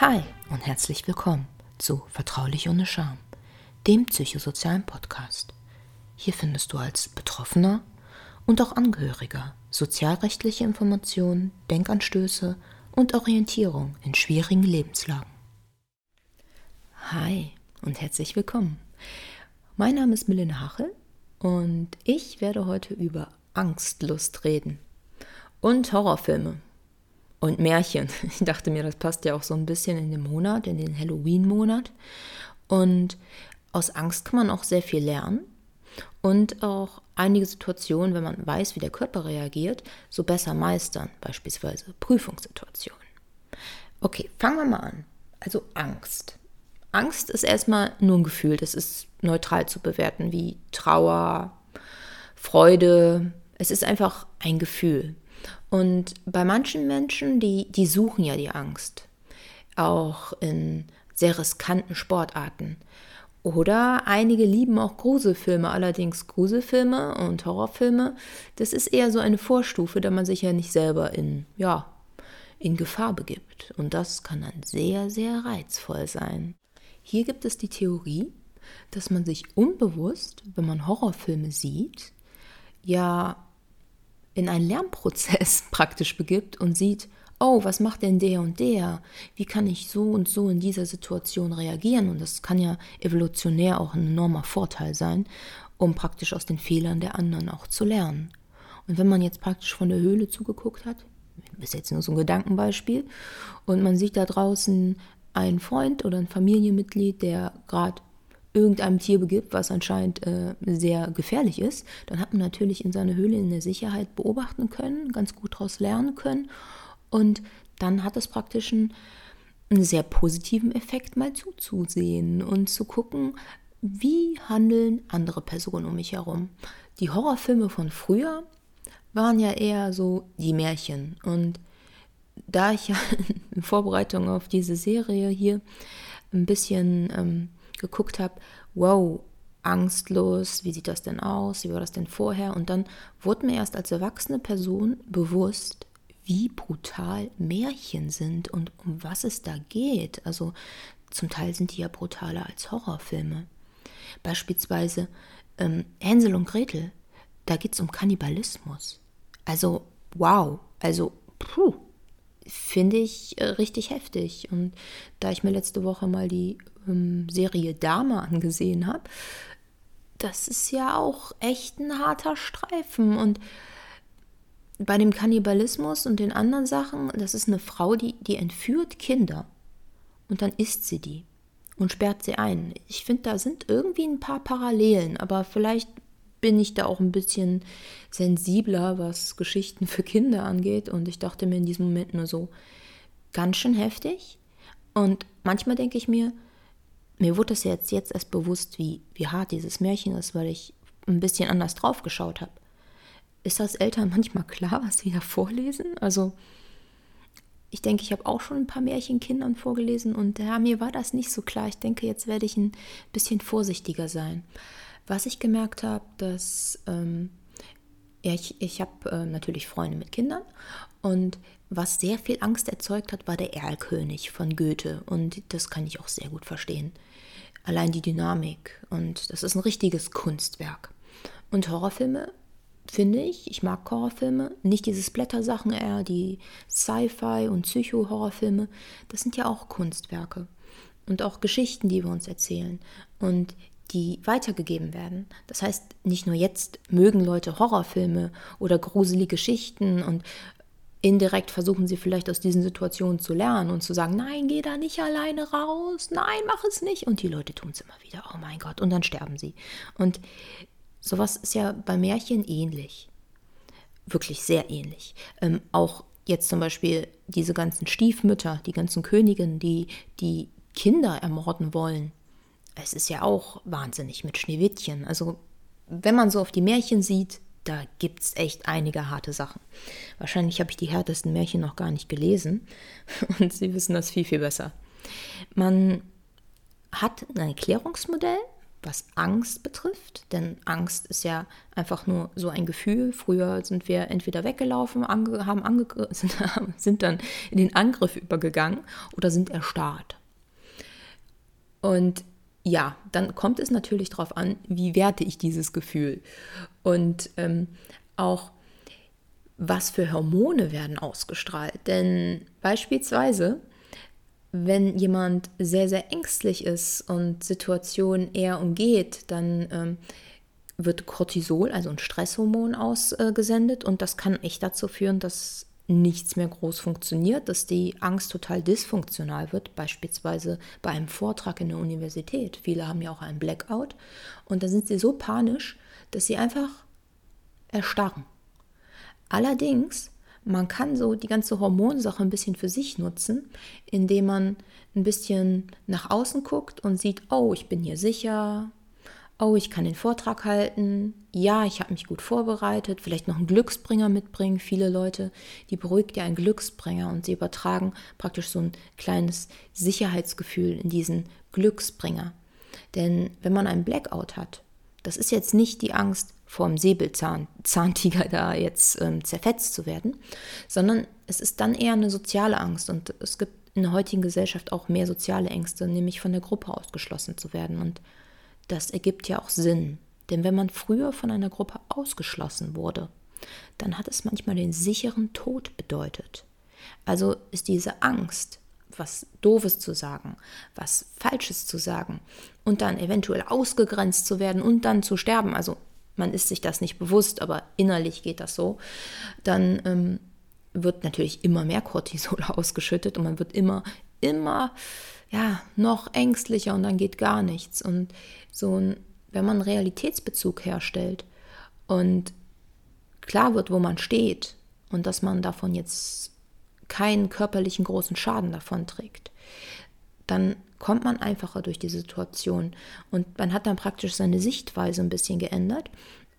Hi und herzlich willkommen zu Vertraulich ohne Scham, dem psychosozialen Podcast. Hier findest du als Betroffener und auch Angehöriger sozialrechtliche Informationen, Denkanstöße und Orientierung in schwierigen Lebenslagen. Hi und herzlich willkommen. Mein Name ist Milena Hachel und ich werde heute über Angstlust reden und Horrorfilme und Märchen. Ich dachte mir, das passt ja auch so ein bisschen in den Monat, in den Halloween-Monat. Und aus Angst kann man auch sehr viel lernen und auch einige Situationen, wenn man weiß, wie der Körper reagiert, so besser meistern, beispielsweise Prüfungssituationen. Okay, fangen wir mal an. Also Angst. Angst ist erstmal nur ein Gefühl, das ist neutral zu bewerten, wie Trauer, Freude. Es ist einfach ein Gefühl. Und bei manchen Menschen, die, die suchen ja die Angst. Auch in sehr riskanten Sportarten. Oder einige lieben auch Gruselfilme, allerdings Gruselfilme und Horrorfilme, das ist eher so eine Vorstufe, da man sich ja nicht selber in, ja, in Gefahr begibt. Und das kann dann sehr, sehr reizvoll sein. Hier gibt es die Theorie, dass man sich unbewusst, wenn man Horrorfilme sieht, ja in einen Lernprozess praktisch begibt und sieht, oh, was macht denn der und der? Wie kann ich so und so in dieser Situation reagieren? Und das kann ja evolutionär auch ein enormer Vorteil sein, um praktisch aus den Fehlern der anderen auch zu lernen. Und wenn man jetzt praktisch von der Höhle zugeguckt hat, ist jetzt nur so ein Gedankenbeispiel, und man sieht da draußen einen Freund oder ein Familienmitglied, der gerade irgendeinem Tier begibt, was anscheinend äh, sehr gefährlich ist, dann hat man natürlich in seiner Höhle in der Sicherheit beobachten können, ganz gut daraus lernen können und dann hat es praktisch einen, einen sehr positiven Effekt, mal zuzusehen und zu gucken, wie handeln andere Personen um mich herum. Die Horrorfilme von früher waren ja eher so die Märchen und da ich ja in Vorbereitung auf diese Serie hier ein bisschen ähm, geguckt habe, wow, angstlos, wie sieht das denn aus, wie war das denn vorher? Und dann wurde mir erst als erwachsene Person bewusst, wie brutal Märchen sind und um was es da geht. Also zum Teil sind die ja brutaler als Horrorfilme. Beispielsweise ähm, Hänsel und Gretel, da geht es um Kannibalismus. Also wow, also puh, finde ich äh, richtig heftig. Und da ich mir letzte Woche mal die ähm, Serie Dame angesehen habe, das ist ja auch echt ein harter Streifen. Und bei dem Kannibalismus und den anderen Sachen, das ist eine Frau, die, die entführt Kinder und dann isst sie die und sperrt sie ein. Ich finde, da sind irgendwie ein paar Parallelen, aber vielleicht bin ich da auch ein bisschen sensibler, was Geschichten für Kinder angeht. Und ich dachte mir in diesem Moment nur so, ganz schön heftig. Und manchmal denke ich mir, mir wurde das jetzt, jetzt erst bewusst, wie, wie hart dieses Märchen ist, weil ich ein bisschen anders drauf geschaut habe. Ist das Eltern manchmal klar, was sie da vorlesen? Also, ich denke, ich habe auch schon ein paar Märchen Kindern vorgelesen und ja, mir war das nicht so klar. Ich denke, jetzt werde ich ein bisschen vorsichtiger sein. Was ich gemerkt habe, dass ähm, ja, ich, ich habe äh, natürlich Freunde mit Kindern und was sehr viel Angst erzeugt hat, war der Erlkönig von Goethe und das kann ich auch sehr gut verstehen. Allein die Dynamik und das ist ein richtiges Kunstwerk. Und Horrorfilme finde ich, ich mag Horrorfilme, nicht diese Splatter-Sachen eher, die Sci-Fi und Psycho-Horrorfilme, das sind ja auch Kunstwerke und auch Geschichten, die wir uns erzählen. Und die weitergegeben werden. Das heißt, nicht nur jetzt mögen Leute Horrorfilme oder gruselige Geschichten und indirekt versuchen sie vielleicht aus diesen Situationen zu lernen und zu sagen, nein, geh da nicht alleine raus, nein, mach es nicht. Und die Leute tun es immer wieder, oh mein Gott, und dann sterben sie. Und sowas ist ja bei Märchen ähnlich. Wirklich sehr ähnlich. Ähm, auch jetzt zum Beispiel diese ganzen Stiefmütter, die ganzen Königinnen, die die Kinder ermorden wollen, es ist ja auch wahnsinnig mit Schneewittchen. Also wenn man so auf die Märchen sieht, da gibt es echt einige harte Sachen. Wahrscheinlich habe ich die härtesten Märchen noch gar nicht gelesen und Sie wissen das viel, viel besser. Man hat ein Erklärungsmodell, was Angst betrifft, denn Angst ist ja einfach nur so ein Gefühl. Früher sind wir entweder weggelaufen, ange haben sind, sind dann in den Angriff übergegangen oder sind erstarrt. Und ja, dann kommt es natürlich darauf an, wie werte ich dieses Gefühl. Und ähm, auch, was für Hormone werden ausgestrahlt. Denn beispielsweise, wenn jemand sehr, sehr ängstlich ist und Situationen eher umgeht, dann ähm, wird Cortisol, also ein Stresshormon, ausgesendet. Und das kann echt dazu führen, dass nichts mehr groß funktioniert, dass die Angst total dysfunktional wird, beispielsweise bei einem Vortrag in der Universität. Viele haben ja auch einen Blackout und da sind sie so panisch, dass sie einfach erstarren. Allerdings, man kann so die ganze Hormonsache ein bisschen für sich nutzen, indem man ein bisschen nach außen guckt und sieht, oh, ich bin hier sicher, oh, ich kann den Vortrag halten, ja, ich habe mich gut vorbereitet, vielleicht noch einen Glücksbringer mitbringen. Viele Leute, die beruhigt ja einen Glücksbringer und sie übertragen praktisch so ein kleines Sicherheitsgefühl in diesen Glücksbringer. Denn wenn man einen Blackout hat, das ist jetzt nicht die Angst vor dem Säbelzahntiger da jetzt ähm, zerfetzt zu werden, sondern es ist dann eher eine soziale Angst und es gibt in der heutigen Gesellschaft auch mehr soziale Ängste, nämlich von der Gruppe ausgeschlossen zu werden und das ergibt ja auch Sinn. Denn wenn man früher von einer Gruppe ausgeschlossen wurde, dann hat es manchmal den sicheren Tod bedeutet. Also ist diese Angst, was Doofes zu sagen, was Falsches zu sagen und dann eventuell ausgegrenzt zu werden und dann zu sterben, also man ist sich das nicht bewusst, aber innerlich geht das so, dann ähm, wird natürlich immer mehr Cortisol ausgeschüttet und man wird immer, immer ja, noch ängstlicher und dann geht gar nichts. Und so ein, wenn man einen Realitätsbezug herstellt und klar wird, wo man steht und dass man davon jetzt keinen körperlichen großen Schaden davon trägt, dann kommt man einfacher durch die Situation und man hat dann praktisch seine Sichtweise ein bisschen geändert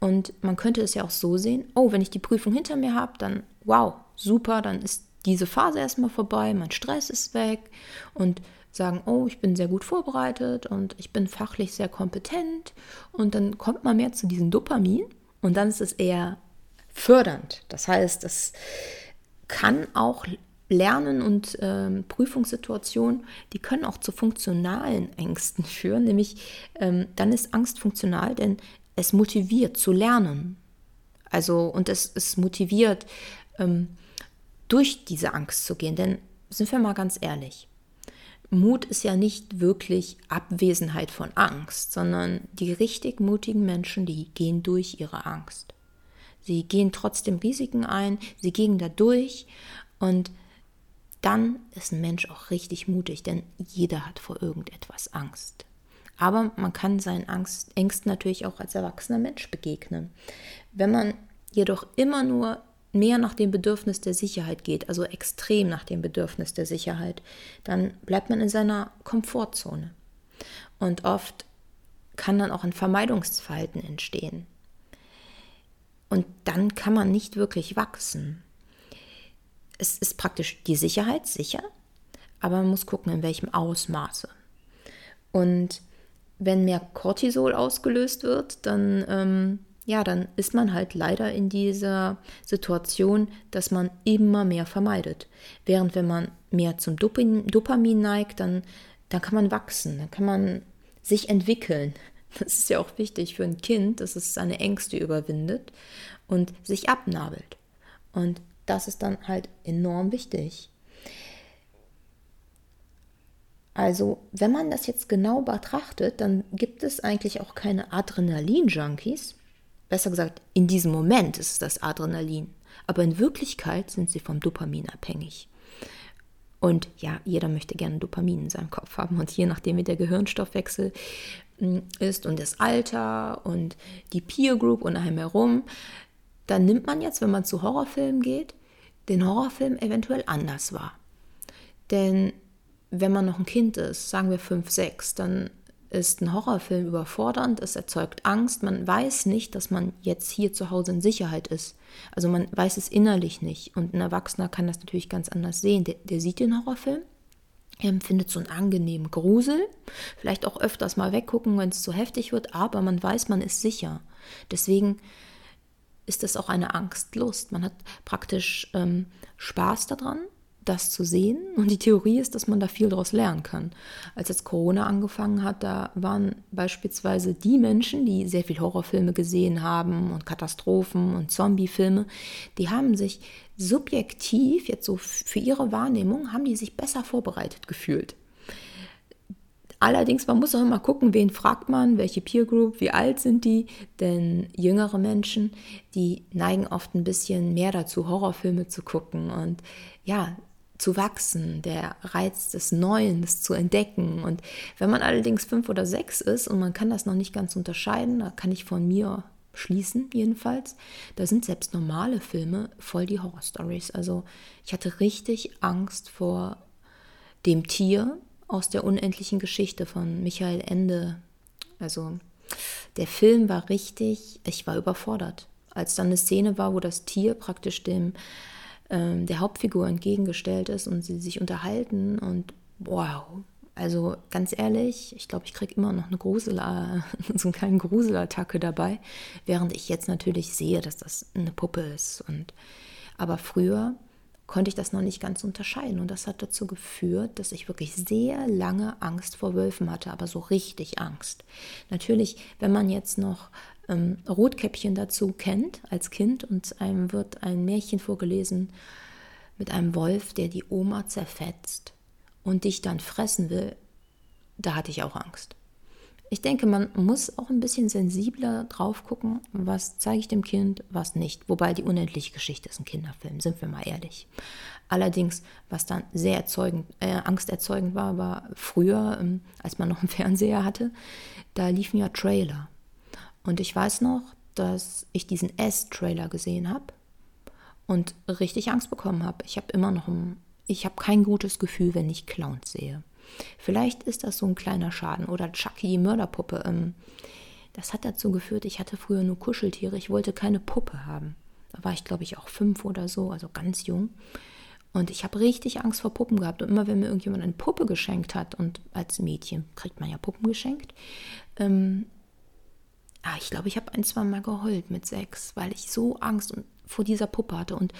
und man könnte es ja auch so sehen, oh, wenn ich die Prüfung hinter mir habe, dann wow, super, dann ist diese Phase erstmal vorbei, mein Stress ist weg und sagen, oh, ich bin sehr gut vorbereitet und ich bin fachlich sehr kompetent und dann kommt man mehr zu diesem Dopamin und dann ist es eher fördernd. Das heißt, es kann auch Lernen und ähm, Prüfungssituationen, die können auch zu funktionalen Ängsten führen, nämlich ähm, dann ist Angst funktional, denn es motiviert zu lernen. Also, und es, es motiviert, ähm, durch diese Angst zu gehen. Denn sind wir mal ganz ehrlich, Mut ist ja nicht wirklich Abwesenheit von Angst, sondern die richtig mutigen Menschen, die gehen durch ihre Angst. Sie gehen trotzdem Risiken ein, sie gehen da durch und dann ist ein Mensch auch richtig mutig, denn jeder hat vor irgendetwas Angst. Aber man kann seinen Angst, Ängsten natürlich auch als erwachsener Mensch begegnen. Wenn man jedoch immer nur mehr nach dem Bedürfnis der Sicherheit geht, also extrem nach dem Bedürfnis der Sicherheit, dann bleibt man in seiner Komfortzone. Und oft kann dann auch ein Vermeidungsverhalten entstehen. Und dann kann man nicht wirklich wachsen. Es ist praktisch die Sicherheit sicher, aber man muss gucken, in welchem Ausmaße. Und wenn mehr Cortisol ausgelöst wird, dann ähm, ja, dann ist man halt leider in dieser Situation, dass man immer mehr vermeidet. Während wenn man mehr zum Dopamin neigt, dann, dann kann man wachsen, dann kann man sich entwickeln. Das ist ja auch wichtig für ein Kind, dass es seine Ängste überwindet und sich abnabelt. Und das ist dann halt enorm wichtig. Also, wenn man das jetzt genau betrachtet, dann gibt es eigentlich auch keine Adrenalin-Junkies, Besser gesagt, in diesem Moment ist es das Adrenalin. Aber in Wirklichkeit sind sie vom Dopamin abhängig. Und ja, jeder möchte gerne Dopamin in seinem Kopf haben. Und je nachdem, wie der Gehirnstoffwechsel hm, ist und das Alter und die Peer Group und einem herum, dann nimmt man jetzt, wenn man zu Horrorfilmen geht, den Horrorfilm eventuell anders wahr. Denn wenn man noch ein Kind ist, sagen wir 5, 6, dann ist ein Horrorfilm überfordernd, es erzeugt Angst, man weiß nicht, dass man jetzt hier zu Hause in Sicherheit ist. Also man weiß es innerlich nicht und ein Erwachsener kann das natürlich ganz anders sehen. Der, der sieht den Horrorfilm Er empfindet so einen angenehmen Grusel, vielleicht auch öfters mal weggucken, wenn es zu heftig wird, aber man weiß, man ist sicher. Deswegen ist es auch eine Angstlust. Man hat praktisch ähm, Spaß daran, das zu sehen. Und die Theorie ist, dass man da viel daraus lernen kann. Als jetzt Corona angefangen hat, da waren beispielsweise die Menschen, die sehr viel Horrorfilme gesehen haben und Katastrophen und Zombiefilme, die haben sich subjektiv, jetzt so für ihre Wahrnehmung, haben die sich besser vorbereitet gefühlt. Allerdings, man muss auch immer gucken, wen fragt man, welche Peer Group, wie alt sind die, denn jüngere Menschen, die neigen oft ein bisschen mehr dazu, Horrorfilme zu gucken und ja, zu wachsen, der Reiz des Neuen, des zu entdecken. Und wenn man allerdings fünf oder sechs ist und man kann das noch nicht ganz unterscheiden, da kann ich von mir schließen jedenfalls, da sind selbst normale Filme voll die Horror-Stories. Also ich hatte richtig Angst vor dem Tier, aus der unendlichen Geschichte von Michael Ende. Also der Film war richtig, ich war überfordert. Als dann eine Szene war, wo das Tier praktisch dem ähm, der Hauptfigur entgegengestellt ist und sie sich unterhalten und wow, also ganz ehrlich, ich glaube, ich kriege immer noch eine Grusel, so eine kleine Gruselattacke dabei, während ich jetzt natürlich sehe, dass das eine Puppe ist. Und aber früher konnte ich das noch nicht ganz unterscheiden. Und das hat dazu geführt, dass ich wirklich sehr lange Angst vor Wölfen hatte, aber so richtig Angst. Natürlich, wenn man jetzt noch ähm, Rotkäppchen dazu kennt als Kind und einem wird ein Märchen vorgelesen mit einem Wolf, der die Oma zerfetzt und dich dann fressen will, da hatte ich auch Angst. Ich denke, man muss auch ein bisschen sensibler drauf gucken, was zeige ich dem Kind, was nicht. Wobei die unendliche Geschichte ist ein Kinderfilm, sind wir mal ehrlich. Allerdings, was dann sehr erzeugend, äh, angsterzeugend war, war früher, ähm, als man noch einen Fernseher hatte, da liefen ja Trailer. Und ich weiß noch, dass ich diesen S-Trailer gesehen habe und richtig Angst bekommen habe. Ich habe immer noch ein, ich habe kein gutes Gefühl, wenn ich Clowns sehe. Vielleicht ist das so ein kleiner Schaden. Oder Chucky, Mörderpuppe. Ähm, das hat dazu geführt, ich hatte früher nur Kuscheltiere. Ich wollte keine Puppe haben. Da war ich, glaube ich, auch fünf oder so, also ganz jung. Und ich habe richtig Angst vor Puppen gehabt. Und immer, wenn mir irgendjemand eine Puppe geschenkt hat, und als Mädchen kriegt man ja Puppen geschenkt, ähm, ah, ich glaube, ich habe ein, zwei Mal geheult mit sechs, weil ich so Angst vor dieser Puppe hatte. Und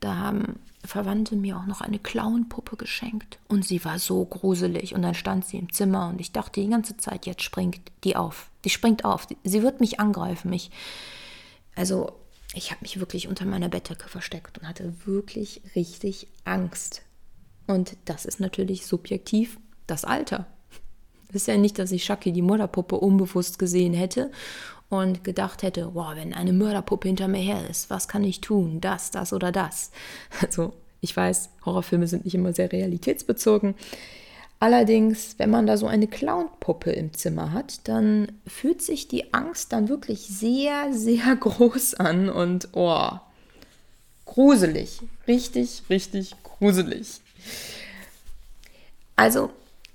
da haben Verwandte mir auch noch eine Clownpuppe geschenkt. Und sie war so gruselig. Und dann stand sie im Zimmer und ich dachte die ganze Zeit, jetzt springt die auf. Die springt auf. Sie wird mich angreifen. Ich, also, ich habe mich wirklich unter meiner Bettdecke versteckt und hatte wirklich richtig Angst. Und das ist natürlich subjektiv das Alter. Ist ja nicht, dass ich Shaki die Mörderpuppe unbewusst gesehen hätte und gedacht hätte, wow, wenn eine Mörderpuppe hinter mir her ist, was kann ich tun? Das, das oder das. Also ich weiß, Horrorfilme sind nicht immer sehr realitätsbezogen. Allerdings, wenn man da so eine Clownpuppe im Zimmer hat, dann fühlt sich die Angst dann wirklich sehr, sehr groß an und oh, gruselig. Richtig, richtig gruselig. Also,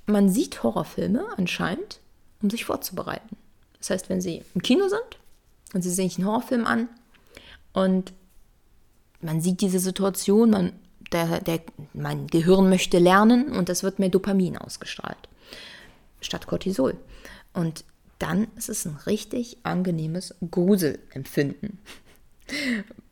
man sieht Horrorfilme anscheinend, um sich vorzubereiten. Das heißt, wenn Sie im Kino sind und Sie sehen sich einen Horrorfilm an und man sieht diese Situation, man, der, der, mein Gehirn möchte lernen und es wird mehr Dopamin ausgestrahlt statt Cortisol. Und dann ist es ein richtig angenehmes Gruselempfinden.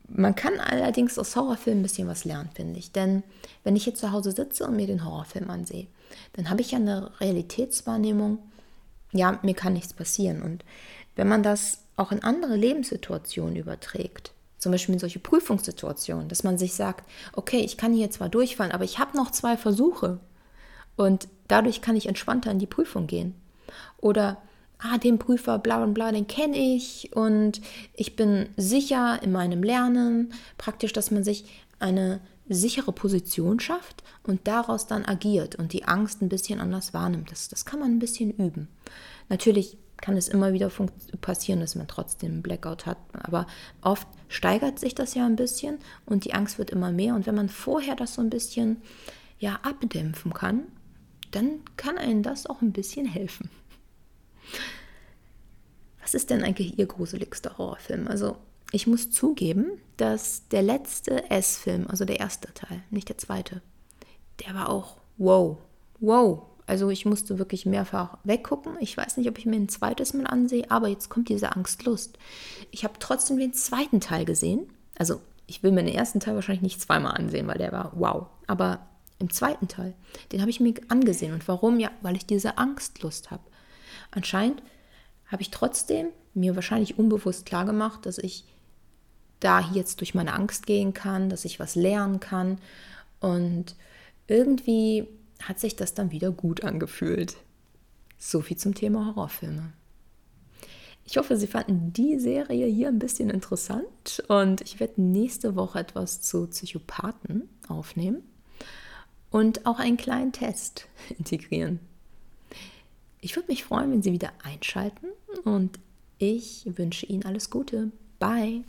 Man kann allerdings aus Horrorfilmen ein bisschen was lernen, finde ich. Denn wenn ich jetzt zu Hause sitze und mir den Horrorfilm ansehe, dann habe ich ja eine Realitätswahrnehmung, ja, mir kann nichts passieren. Und wenn man das auch in andere Lebenssituationen überträgt, zum Beispiel in solche Prüfungssituationen, dass man sich sagt, okay, ich kann hier zwar durchfallen, aber ich habe noch zwei Versuche und dadurch kann ich entspannter in die Prüfung gehen. Oder, ah, den Prüfer, bla bla bla, den kenne ich und ich bin sicher in meinem Lernen. Praktisch, dass man sich eine sichere Position schafft und daraus dann agiert und die Angst ein bisschen anders wahrnimmt. Das, das kann man ein bisschen üben. Natürlich kann es immer wieder passieren, dass man trotzdem einen Blackout hat, aber oft steigert sich das ja ein bisschen und die Angst wird immer mehr und wenn man vorher das so ein bisschen ja abdämpfen kann, dann kann einem das auch ein bisschen helfen. Was ist denn eigentlich Ihr gruseligster Horrorfilm? Also ich muss zugeben, dass der letzte S-Film, also der erste Teil, nicht der zweite, der war auch wow, wow, also ich musste wirklich mehrfach weggucken. Ich weiß nicht, ob ich mir ein zweites Mal ansehe, aber jetzt kommt diese Angstlust. Ich habe trotzdem den zweiten Teil gesehen. Also ich will mir den ersten Teil wahrscheinlich nicht zweimal ansehen, weil der war wow. Aber im zweiten Teil, den habe ich mir angesehen. Und warum? Ja, weil ich diese Angstlust habe. Anscheinend habe ich trotzdem mir wahrscheinlich unbewusst klar gemacht, dass ich da jetzt durch meine Angst gehen kann, dass ich was lernen kann. Und irgendwie hat sich das dann wieder gut angefühlt. So viel zum Thema Horrorfilme. Ich hoffe, Sie fanden die Serie hier ein bisschen interessant und ich werde nächste Woche etwas zu Psychopathen aufnehmen und auch einen kleinen Test integrieren. Ich würde mich freuen, wenn Sie wieder einschalten und ich wünsche Ihnen alles Gute. Bye.